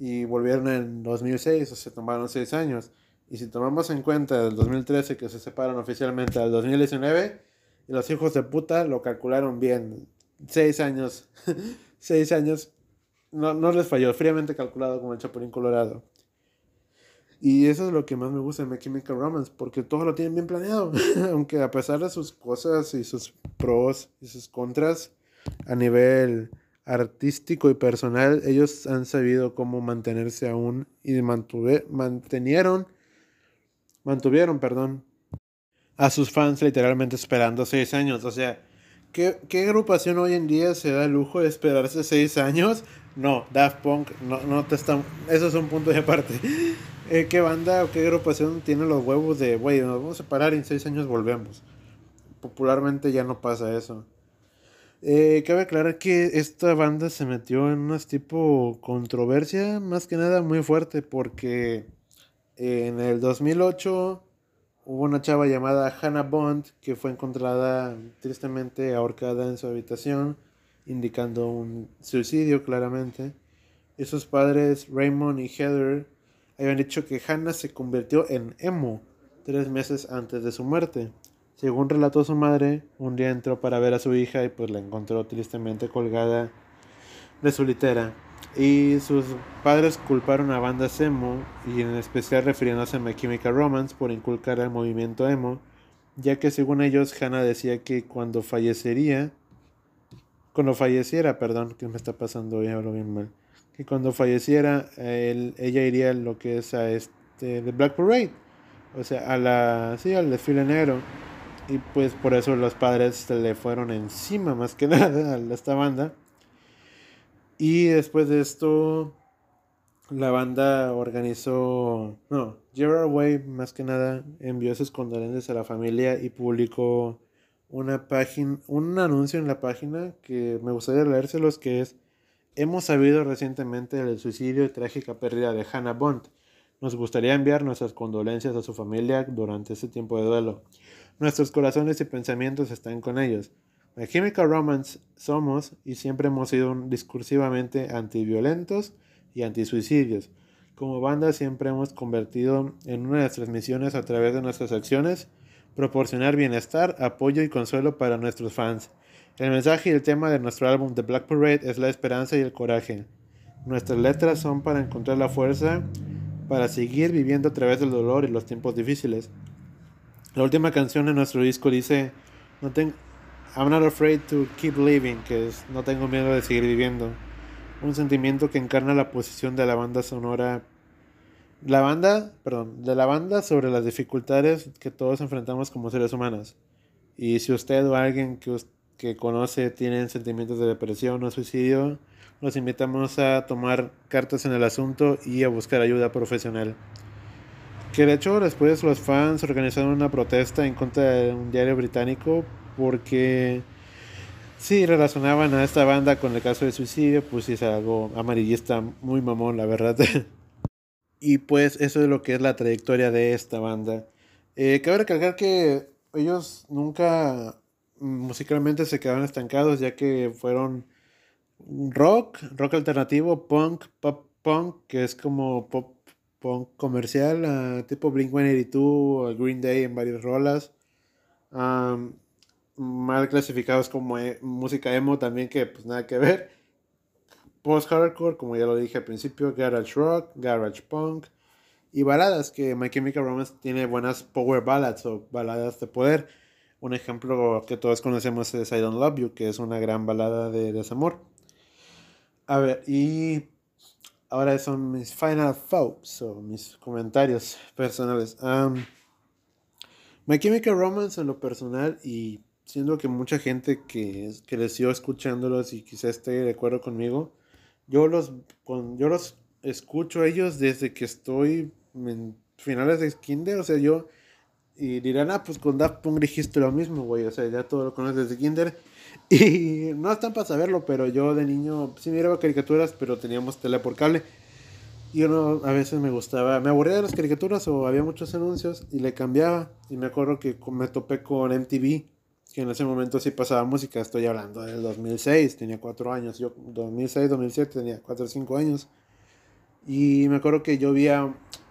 y volvieron en 2006, o sea, tomaron 6 años. Y si tomamos en cuenta el 2013 que se separan oficialmente al 2019, y los hijos de puta lo calcularon bien. 6 años. 6 años. No, no les falló, fríamente calculado como el Chapulín Colorado. Y eso es lo que más me gusta de My Chemical Romance, porque todo lo tienen bien planeado. Aunque a pesar de sus cosas y sus pros y sus contras a nivel artístico y personal, ellos han sabido cómo mantenerse aún y mantuve, mantuvieron, perdón, a sus fans literalmente esperando seis años. O sea, ¿qué, ¿qué, agrupación hoy en día se da el lujo de esperarse seis años? No, Daft Punk, no, no te están, eso es un punto de aparte. Eh, ¿Qué banda o qué agrupación tiene los huevos de, güey, nos vamos a parar y en seis años volvemos? Popularmente ya no pasa eso. Eh, cabe aclarar que esta banda se metió en una tipo controversia, más que nada muy fuerte, porque en el 2008 hubo una chava llamada Hannah Bond que fue encontrada tristemente ahorcada en su habitación, indicando un suicidio claramente. Y sus padres, Raymond y Heather, habían dicho que Hannah se convirtió en emo tres meses antes de su muerte. Según relató su madre, un día entró para ver a su hija y pues la encontró tristemente colgada de su litera. Y sus padres culparon a bandas emo, y en especial refiriéndose a My Chemical Romance, por inculcar el movimiento emo, ya que según ellos Hannah decía que cuando fallecería, cuando falleciera, perdón, que me está pasando hoy, hablo bien mal, que cuando falleciera ella iría lo que es a este The Black Parade, o sea, a la sí, al desfile negro. Y pues por eso los padres se le fueron encima más que nada a esta banda. Y después de esto, la banda organizó, no, Gerard Way más que nada envió sus condolencias a la familia y publicó una página, un anuncio en la página que me gustaría leérselos que es Hemos sabido recientemente del suicidio y trágica pérdida de Hannah Bond. Nos gustaría enviar nuestras condolencias a su familia durante este tiempo de duelo. Nuestros corazones y pensamientos están con ellos. La Chemical Romance somos y siempre hemos sido discursivamente antiviolentos y antisuicidios. Como banda siempre hemos convertido en una de nuestras misiones a través de nuestras acciones proporcionar bienestar, apoyo y consuelo para nuestros fans. El mensaje y el tema de nuestro álbum The Black Parade es la esperanza y el coraje. Nuestras letras son para encontrar la fuerza para seguir viviendo a través del dolor y los tiempos difíciles. La última canción de nuestro disco dice, I'm not afraid to keep living, que es no tengo miedo de seguir viviendo. Un sentimiento que encarna la posición de la banda sonora la banda, perdón, de la banda sobre las dificultades que todos enfrentamos como seres humanos. Y si usted o alguien que, que conoce tienen sentimientos de depresión o suicidio, los invitamos a tomar cartas en el asunto y a buscar ayuda profesional. Que de hecho después los fans organizaron una protesta en contra de un diario británico porque sí relacionaban a esta banda con el caso de suicidio, pues es algo amarillista muy mamón, la verdad. y pues eso es lo que es la trayectoria de esta banda. Eh, cabe recalcar que ellos nunca musicalmente se quedaron estancados ya que fueron rock, rock alternativo, punk, pop punk, que es como pop punk comercial, uh, tipo Blink-182 Green Day en varias rolas. mal clasificados como e, música emo también, que pues nada que ver. Post-hardcore, como ya lo dije al principio, garage rock, garage punk. Y baladas, que My Chemical Romance tiene buenas power ballads o baladas de poder. Un ejemplo que todos conocemos es I Don't Love You, que es una gran balada de desamor. A ver, y ahora son mis final thoughts o mis comentarios personales. My Chemical Romance en lo personal y siendo que mucha gente que creció escuchándolos y quizás esté de acuerdo conmigo, yo los, yo los escucho a ellos desde que estoy en finales de kinder, o sea, yo y dirán, ah, pues con Daft Punk dijiste lo mismo, güey. O sea, ya todo lo conoces desde Kinder. Y no están para saberlo, pero yo de niño sí miraba caricaturas, pero teníamos tele por cable. Y uno a veces me gustaba, me aburría de las caricaturas o había muchos anuncios y le cambiaba. Y me acuerdo que me topé con MTV, que en ese momento sí pasaba música. Estoy hablando del 2006, tenía cuatro años. Yo, 2006, 2007, tenía cuatro o cinco años. Y me acuerdo que yo vi,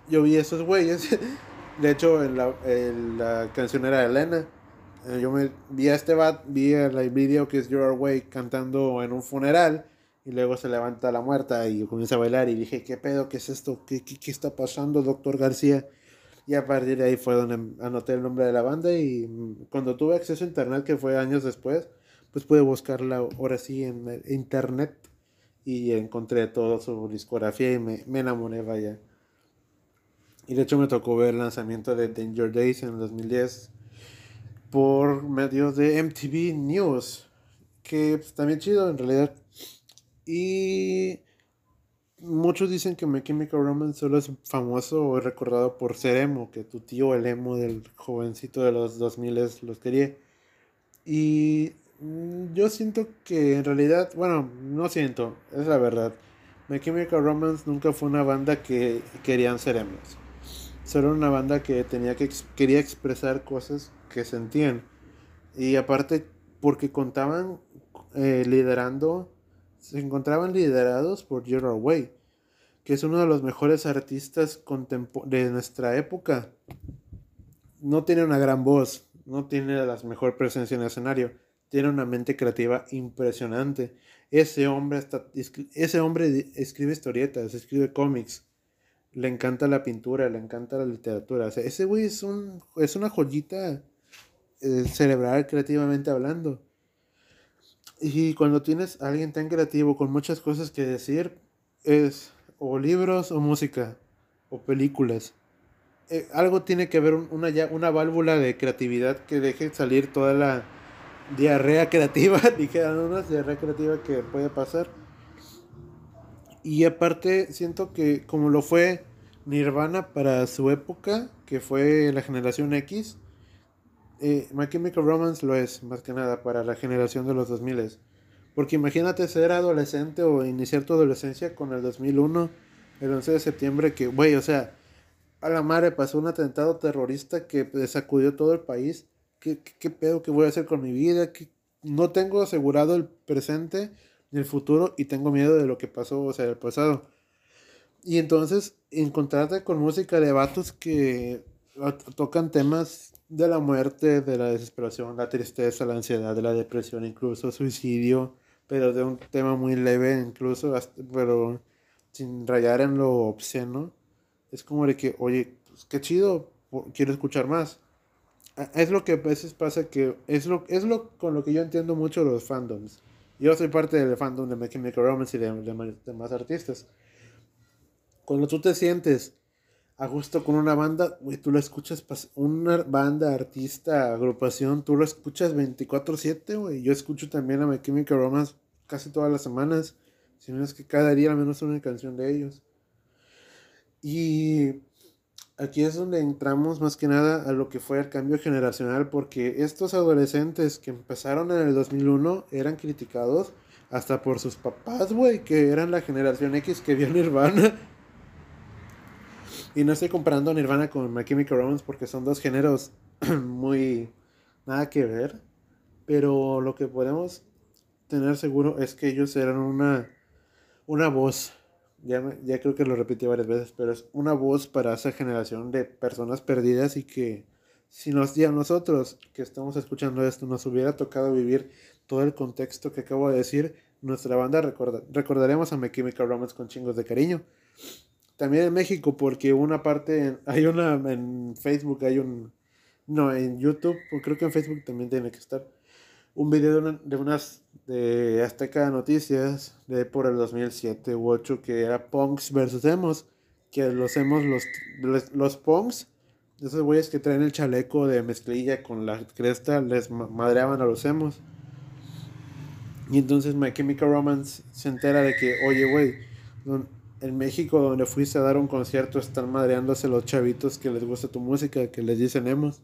yo vi esos güeyes De hecho, en la, la canción era Elena. Eh, yo me vi a este bat, vi el video que es Your Way cantando en un funeral y luego se levanta la muerta y comienza a bailar y dije, ¿qué pedo? ¿Qué es esto? ¿Qué, qué, qué está pasando, doctor García? Y a partir de ahí fue donde anoté el nombre de la banda y cuando tuve acceso a internet, que fue años después, pues pude buscarla ahora sí en internet y encontré todo su discografía y me, me enamoré, vaya. Y de hecho me tocó ver el lanzamiento de Danger Days en el 2010 por medio de MTV News, que pues, también chido en realidad. Y muchos dicen que My Chemical Romance solo es famoso o recordado por ser emo, que tu tío, el emo del jovencito de los 2000 los quería. Y mm, yo siento que en realidad, bueno, no siento, es la verdad. My Chemical Romance nunca fue una banda que querían ser emos. Solo una banda que tenía que quería expresar cosas que sentían. Y aparte, porque contaban eh, liderando, se encontraban liderados por Gerard Way, que es uno de los mejores artistas de nuestra época. No tiene una gran voz, no tiene la mejor presencia en el escenario, tiene una mente creativa impresionante. Ese hombre, ese hombre escribe historietas, escribe cómics, le encanta la pintura, le encanta la literatura. ese güey es, un, es una joyita eh, cerebral creativamente hablando. Y cuando tienes a alguien tan creativo con muchas cosas que decir, es o libros o música o películas. Eh, algo tiene que haber una, una válvula de creatividad que deje salir toda la diarrea creativa, unas diarrea creativa que puede pasar. Y aparte, siento que como lo fue Nirvana para su época, que fue la generación X, eh, My Chemical Romance lo es, más que nada, para la generación de los 2000. Porque imagínate ser adolescente o iniciar tu adolescencia con el 2001, el 11 de septiembre, que, güey, o sea, a la madre pasó un atentado terrorista que sacudió todo el país. ¿Qué, qué, qué pedo que voy a hacer con mi vida? que no tengo asegurado el presente ni el futuro y tengo miedo de lo que pasó, o sea, el pasado. Y entonces encontrarte con música de vatos que tocan temas de la muerte, de la desesperación, la tristeza, la ansiedad, la depresión, incluso suicidio, pero de un tema muy leve, incluso, pero sin rayar en lo obsceno. Es como de que, oye, pues, qué chido, quiero escuchar más. Es lo que a veces pasa que es lo, es lo con lo que yo entiendo mucho los fandoms. Yo soy parte del fandom de Maker Romance y de, de más artistas. Cuando tú te sientes a gusto con una banda, güey, tú lo escuchas, una banda, artista, agrupación, tú lo escuchas 24/7, güey. Yo escucho también a My Chemical Romance casi todas las semanas, si no es que cada día al menos una canción de ellos. Y aquí es donde entramos más que nada a lo que fue el cambio generacional, porque estos adolescentes que empezaron en el 2001 eran criticados hasta por sus papás, güey, que eran la generación X que vio Nirvana y no estoy comparando Nirvana con My Chemical Romance porque son dos géneros muy nada que ver. Pero lo que podemos tener seguro es que ellos eran una, una voz. Ya, ya creo que lo repetí varias veces, pero es una voz para esa generación de personas perdidas y que si nos a nosotros que estamos escuchando esto nos hubiera tocado vivir todo el contexto que acabo de decir, nuestra banda recordaremos a My Chemical Romance con chingos de cariño. También en México, porque una parte, hay una en Facebook, hay un, no, en YouTube, creo que en Facebook también tiene que estar, un video de, unas de Azteca Noticias de por el 2007 u 8 que era Punks versus Emos, que los Emos, los, los, los Punks, esos güeyes que traen el chaleco de mezclilla con la cresta, les madreaban a los Emos. Y entonces My Chemical Romance se entera de que, oye, güey, en México donde fuiste a dar un concierto están madreándose los chavitos que les gusta tu música, que les dicen emos.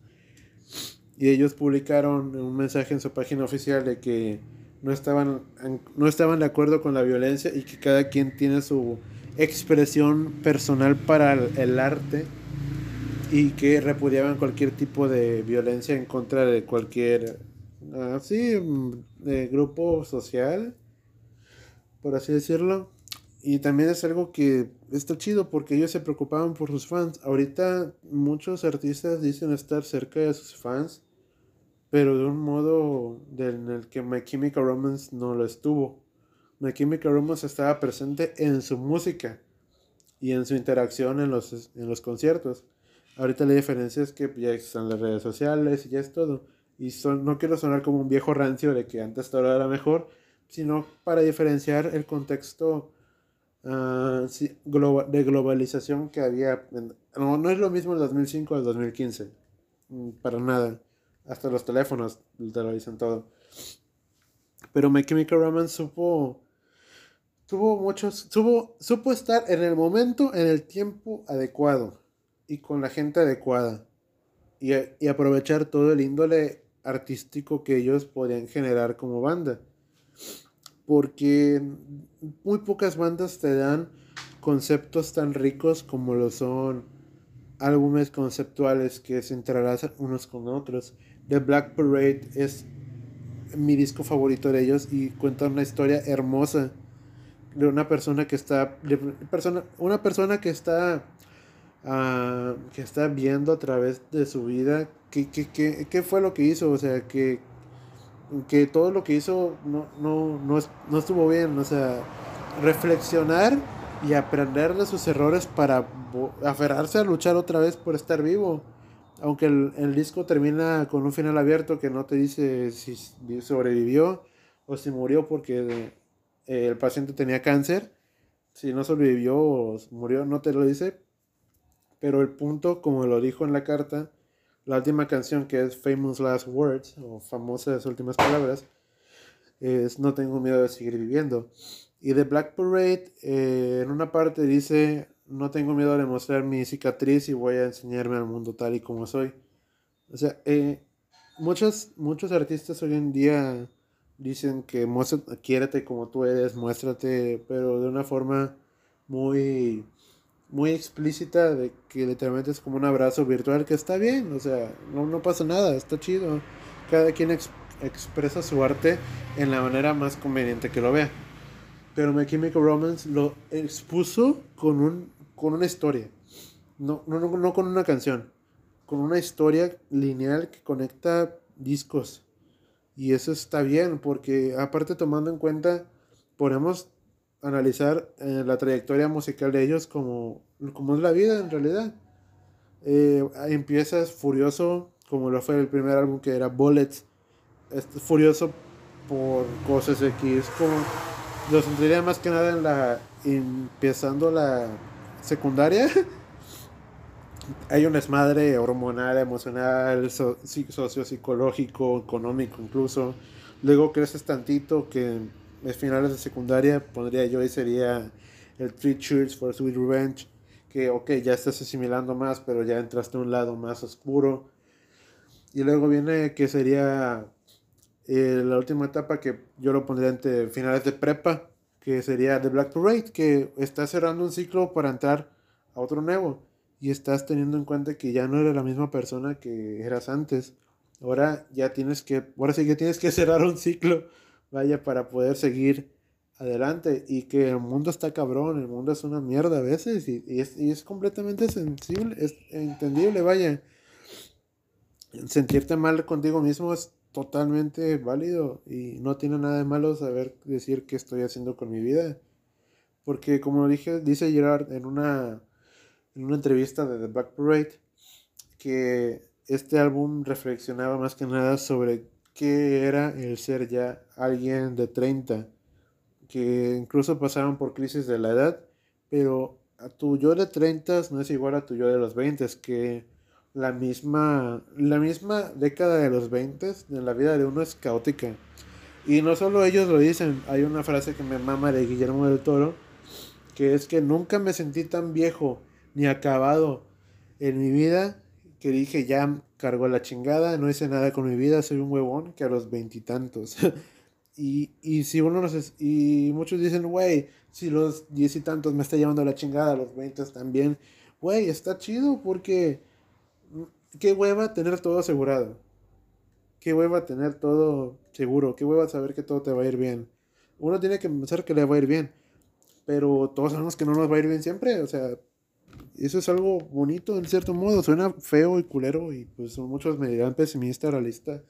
Y ellos publicaron un mensaje en su página oficial de que no estaban, no estaban de acuerdo con la violencia y que cada quien tiene su expresión personal para el arte y que repudiaban cualquier tipo de violencia en contra de cualquier así de grupo social por así decirlo y también es algo que está chido porque ellos se preocupaban por sus fans. Ahorita muchos artistas dicen estar cerca de sus fans, pero de un modo en el que My Chemical Romance no lo estuvo. My Chemical Romance estaba presente en su música y en su interacción en los, en los conciertos. Ahorita la diferencia es que ya están las redes sociales y ya es todo. Y son, no quiero sonar como un viejo rancio de que antes todo era mejor, sino para diferenciar el contexto uh, de globalización que había. No, no es lo mismo el 2005 al 2015, mm, para nada. Hasta los teléfonos te lo dicen todo. Pero My Chemical Romance supo. Tuvo muchos. Supo, supo estar en el momento, en el tiempo adecuado. Y con la gente adecuada. Y, y aprovechar todo el índole artístico que ellos podían generar como banda. Porque muy pocas bandas te dan conceptos tan ricos como lo son álbumes conceptuales que se entrelazan unos con otros. The Black Parade es mi disco favorito de ellos y cuenta una historia hermosa de una persona que está persona una persona que está uh, que está viendo a través de su vida qué, qué, qué, qué fue lo que hizo o sea que que todo lo que hizo no, no, no, no estuvo bien o sea reflexionar y aprender de sus errores para aferrarse a luchar otra vez por estar vivo aunque el, disco termina con un final abierto que no te dice si sobrevivió o si murió porque eh, el paciente tenía cáncer, si no sobrevivió o murió, no te lo dice. Pero el punto, como lo dijo en la carta, la última canción que es Famous Last Words, o famosas últimas palabras, es No tengo miedo de seguir viviendo. Y The Black Parade, eh, en una parte dice, no tengo miedo de mostrar mi cicatriz y voy a enseñarme al mundo tal y como soy. O sea, eh, muchos, artistas hoy en día dicen que muestra, quiérete como tú eres, muéstrate, pero de una forma muy, muy explícita, de que literalmente es como un abrazo virtual, que está bien, o sea, no, no pasa nada, está chido. Cada quien expresa su arte en la manera más conveniente que lo vea. Pero My Chemical Romance lo expuso con, un, con una historia. No, no, no, no con una canción. Con una historia lineal que conecta discos. Y eso está bien, porque aparte tomando en cuenta, podemos analizar eh, la trayectoria musical de ellos como, como es la vida en realidad. Eh, empiezas furioso, como lo fue el primer álbum que era Bullets. furioso por cosas X, como lo sentiría más que nada en la. empezando la secundaria. Hay un desmadre hormonal, emocional, sociopsicológico, económico incluso. Luego creces tantito que finales de secundaria pondría yo y sería el Three Cheers for Sweet Revenge. Que, ok, ya estás asimilando más, pero ya entraste a un lado más oscuro. Y luego viene que sería eh, la última etapa que yo lo pondría entre finales de prepa, que sería The Black Parade, que está cerrando un ciclo para entrar a otro nuevo. Y estás teniendo en cuenta que ya no eres la misma persona que eras antes. Ahora ya tienes que, ahora sí que tienes que cerrar un ciclo, vaya, para poder seguir adelante. Y que el mundo está cabrón, el mundo es una mierda a veces. Y, es, y es completamente sensible, es entendible, vaya. Sentirte mal contigo mismo es totalmente válido y no tiene nada de malo saber decir qué estoy haciendo con mi vida. Porque como dije, dice Gerard en una, en una entrevista de The Black Parade que este álbum reflexionaba más que nada sobre qué era el ser ya alguien de 30, que incluso pasaron por crisis de la edad, pero a tu yo de 30 no es igual a tu yo de los 20, que la misma, la misma década de los 20 en la vida de uno es caótica. Y no solo ellos lo dicen, hay una frase que me mama de Guillermo del Toro, que es que nunca me sentí tan viejo ni acabado en mi vida que dije ya cargo la chingada, no hice nada con mi vida, soy un huevón que a los veintitantos. y, y si uno no y muchos dicen, güey, si los diez y tantos me está llevando la chingada, los veinte también, güey, está chido porque qué hueva tener todo asegurado. Qué hueva tener todo seguro. Qué hueva saber que todo te va a ir bien. Uno tiene que pensar que le va a ir bien. Pero todos sabemos que no nos va a ir bien siempre. O sea, eso es algo bonito en cierto modo. Suena feo y culero. Y pues muchos me dirán pesimista, realista.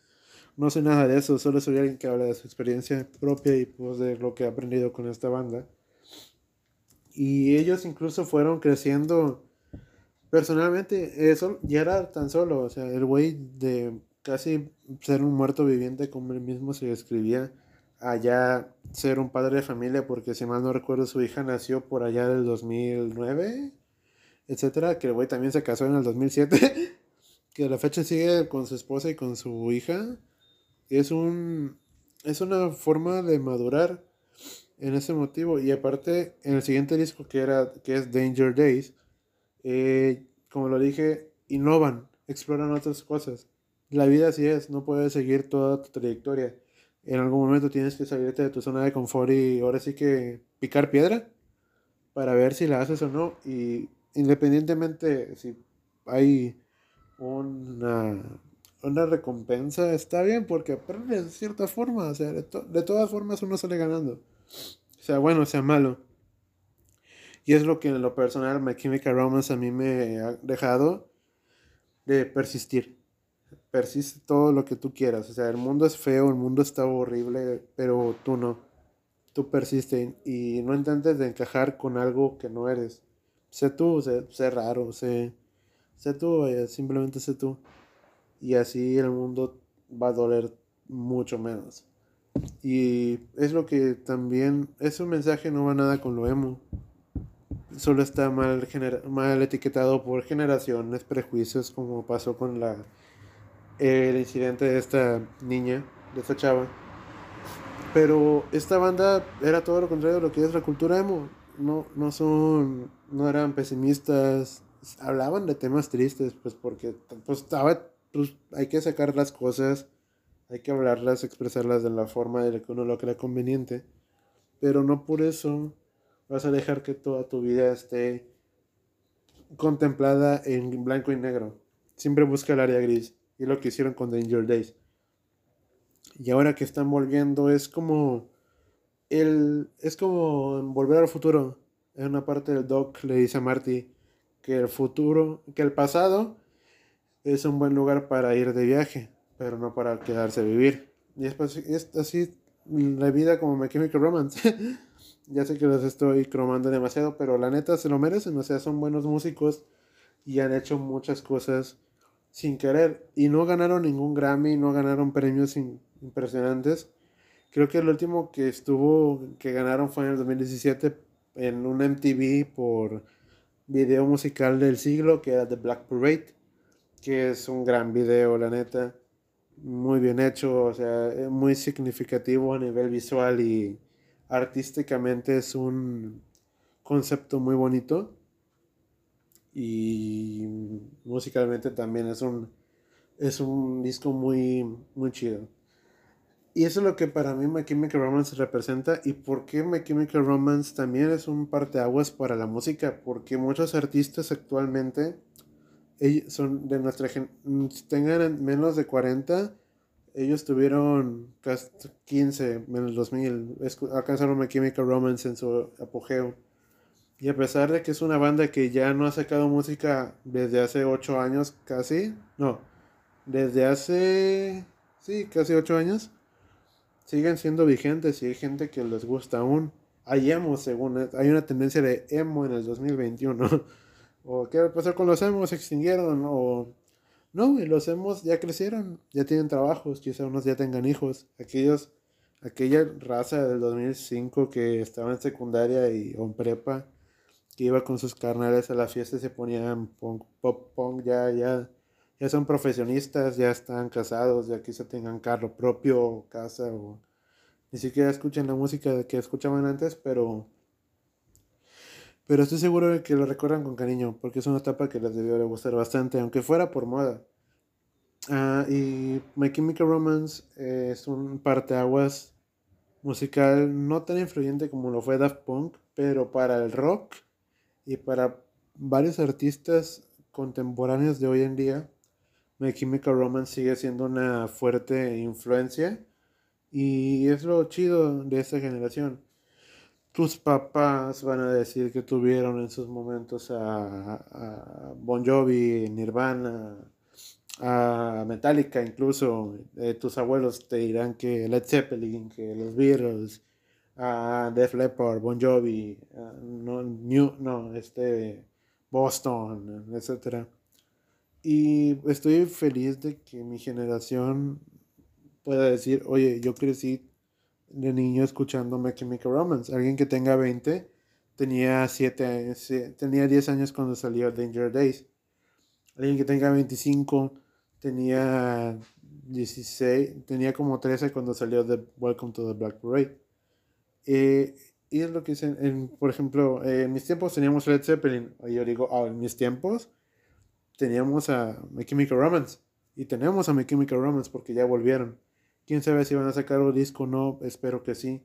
No sé nada de eso. Solo soy alguien que habla de su experiencia propia y pues de lo que ha aprendido con esta banda. Y ellos incluso fueron creciendo Personalmente, eso ya era tan solo, o sea, el güey de casi ser un muerto viviente como él mismo se describía, allá ser un padre de familia, porque si mal no recuerdo su hija nació por allá del 2009, etcétera, que el güey también se casó en el 2007, que a la fecha sigue con su esposa y con su hija, es un es una forma de madurar en ese motivo y aparte en el siguiente disco que era que es Danger Days eh, como lo dije innovan exploran otras cosas la vida así es, no puedes seguir toda tu trayectoria. En algún momento tienes que salirte de tu zona de confort y ahora sí que picar piedra para ver si la haces o no. Independientemente si hay una, una recompensa, está bien porque aprendes de cierta forma. O sea, de, de todas formas uno sale ganando. Sea bueno, sea malo. Y es lo que en lo personal My Chemical Romance a mí me ha dejado de persistir persiste todo lo que tú quieras. O sea, el mundo es feo, el mundo está horrible, pero tú no. Tú persiste y no intentes de encajar con algo que no eres. Sé tú, sé, raro, sé, sé tú, simplemente sé tú. Y así el mundo va a doler mucho menos. Y es lo que también, es un mensaje no va nada con lo emo. Solo está mal, mal etiquetado por generaciones, prejuicios, como pasó con la el incidente de esta niña, de esta chava. Pero esta banda era todo lo contrario de lo que es la cultura emo. No, no son, no eran pesimistas, hablaban de temas tristes, pues porque pues, estaba, pues, hay que sacar las cosas, hay que hablarlas, expresarlas de la forma de que uno lo crea conveniente. Pero no por eso vas a dejar que toda tu vida esté contemplada en blanco y negro. Siempre busca el área gris. Y lo que hicieron con Danger Days. Y ahora que están volviendo es como el es como volver al futuro. En una parte del doc le dice a Marty que el futuro, que el pasado es un buen lugar para ir de viaje, pero no para quedarse a vivir. Y es, es así la vida como My Chemical Romance. ya sé que los estoy cromando demasiado, pero la neta se lo merecen. O sea, son buenos músicos y han hecho muchas cosas sin querer. Y no ganaron ningún Grammy, no ganaron premios impresionantes. Creo que el último que estuvo, que ganaron fue en el 2017 en un MTV por video musical del siglo, que era The Black Parade, que es un gran video, la neta. Muy bien hecho, o sea, muy significativo a nivel visual y artísticamente es un concepto muy bonito y musicalmente también es un, es un disco muy, muy chido. Y eso es lo que para mí My Chemical Romance representa y por qué My Chemical Romance también es un parteaguas para la música, porque muchos artistas actualmente son de nuestra tengan menos de 40, ellos tuvieron 15 menos 2000, alcanzaron My Chemical Romance en su apogeo. Y a pesar de que es una banda que ya no ha sacado música desde hace ocho años casi, no, desde hace, sí, casi ocho años, siguen siendo vigentes y hay gente que les gusta aún. Hay emo, según, hay una tendencia de emo en el 2021. o qué pasar con los emos, se extinguieron, o no, y los emos ya crecieron, ya tienen trabajos, quizá unos ya tengan hijos. Aquellos, aquella raza del 2005 que estaba en secundaria y en prepa, que iba con sus carnales a la fiesta y se ponían punk, pop punk, ya, ya, ya son profesionistas, ya están casados, ya quizá tengan carro propio, casa, o ni siquiera escuchan la música que escuchaban antes, pero, pero estoy seguro de que lo recuerdan con cariño, porque es una etapa que les debió de gustar bastante, aunque fuera por moda. Ah, y My Chemical Romance es un parteaguas musical no tan influyente como lo fue Daft Punk, pero para el rock y para varios artistas contemporáneos de hoy en día, My Chemical Romance sigue siendo una fuerte influencia y es lo chido de esta generación. Tus papás van a decir que tuvieron en sus momentos a, Bon Jovi, Nirvana, a Metallica incluso. Eh, tus abuelos te dirán que Led Zeppelin, que los Beatles, a Def Leppard, Bon Jovi, no, New, no, este, Boston, etc. Y estoy feliz de que mi generación pueda decir, oye, yo crecí de niño escuchando My Chemical Romance. Alguien que tenga 20 tenía 7 tenía 10 años cuando salió Danger Days. Alguien que tenga 25 tenía 16, tenía como 13 cuando salió Welcome to the Black Parade. Eh, y es lo que dicen, por ejemplo, en mis tiempos teníamos Led Zeppelin. Y yo digo, ah, en mis tiempos teníamos a My Chemical Romance. Y tenemos a My Chemical Romance porque ya volvieron. Quién sabe si van a sacar un disco o no, espero que sí.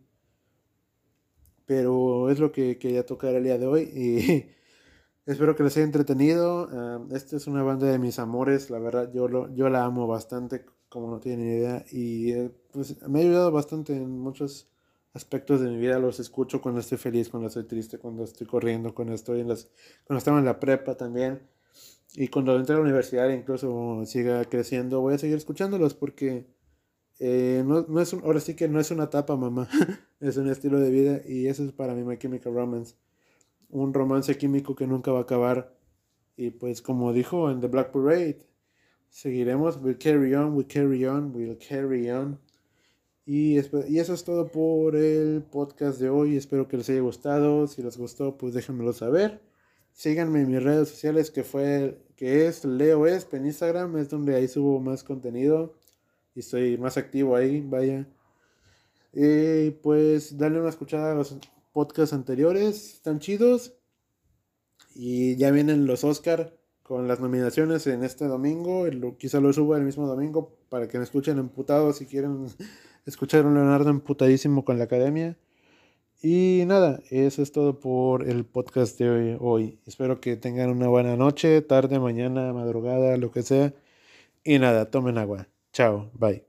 Pero es lo que quería tocar el día de hoy y espero que les haya entretenido. Ah, esta es una banda de mis amores, la verdad yo, lo, yo la amo bastante, como no tienen idea. Y eh, pues me ha ayudado bastante en muchos aspectos de mi vida. Los escucho cuando estoy feliz, cuando estoy triste, cuando estoy corriendo, cuando estoy en las, cuando estaba en la prepa también. Y cuando entre a la universidad, incluso siga creciendo, voy a seguir escuchándolos porque eh, no, no, es un, ahora sí que no es una etapa, mamá. es un estilo de vida y eso es para mí My Chemical Romance. Un romance químico que nunca va a acabar. Y pues como dijo en The Black Parade, seguiremos. We'll carry on, we'll carry on, we'll carry on. Y, y eso es todo por el podcast de hoy. Espero que les haya gustado. Si les gustó, pues déjenmelo saber. Síganme en mis redes sociales que fue que es Leo Esp en Instagram, es donde ahí subo más contenido y estoy más activo ahí, vaya. Y pues dale una escuchada a los podcasts anteriores, están chidos. Y ya vienen los Oscar con las nominaciones en este domingo. quizá lo suba el mismo domingo para que me escuchen emputados si quieren escuchar a un Leonardo emputadísimo con la academia. Y nada, eso es todo por el podcast de hoy. Espero que tengan una buena noche, tarde, mañana, madrugada, lo que sea. Y nada, tomen agua. Chao, bye.